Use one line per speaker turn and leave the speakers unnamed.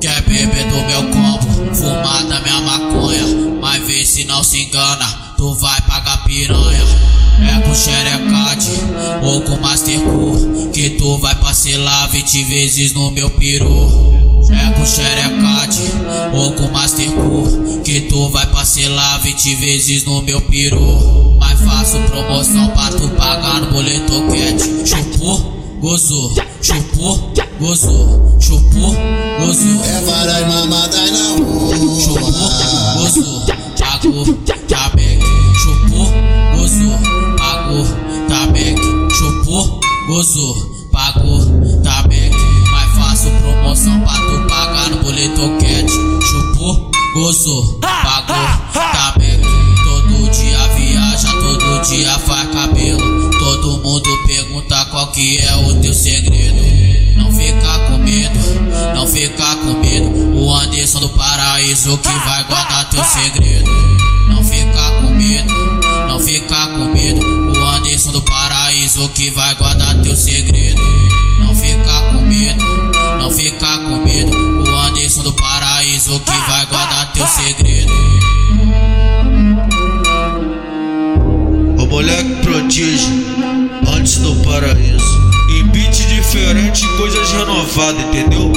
Quer beber do meu combo, fumar da minha maconha. Mas vê se não se engana, tu vai pagar piranha. É com xerecade ou com mastercur Que tu vai parcelar 20 vezes no meu peru É com xerecade ou com mastercur Que tu vai parcelar 20 vezes no meu peru faço promoção pra tu pagar no boleto cat Chupou, gozou, chupou, gozou, chupou, gozou
É várias mamadas na rua.
Chupou, gozou, pagou, tá bem Chupou, gozou, pagou, tá bem Chupou, gozou, pagou, tá bem Mas faço promoção pra tu pagar no boleto cat Chupou, gozou, pagou, que é o teu segredo. Não fica com medo, não fica com medo. O Anderson do paraíso que vai guardar teu segredo. Não fica com medo, não fica com medo. O Anderson do paraíso que vai guardar teu segredo. Não fica com medo, não fica com medo. O Anderson do paraíso que vai guardar teu segredo
antes do paraíso. Em beat diferente, coisas renovadas, entendeu?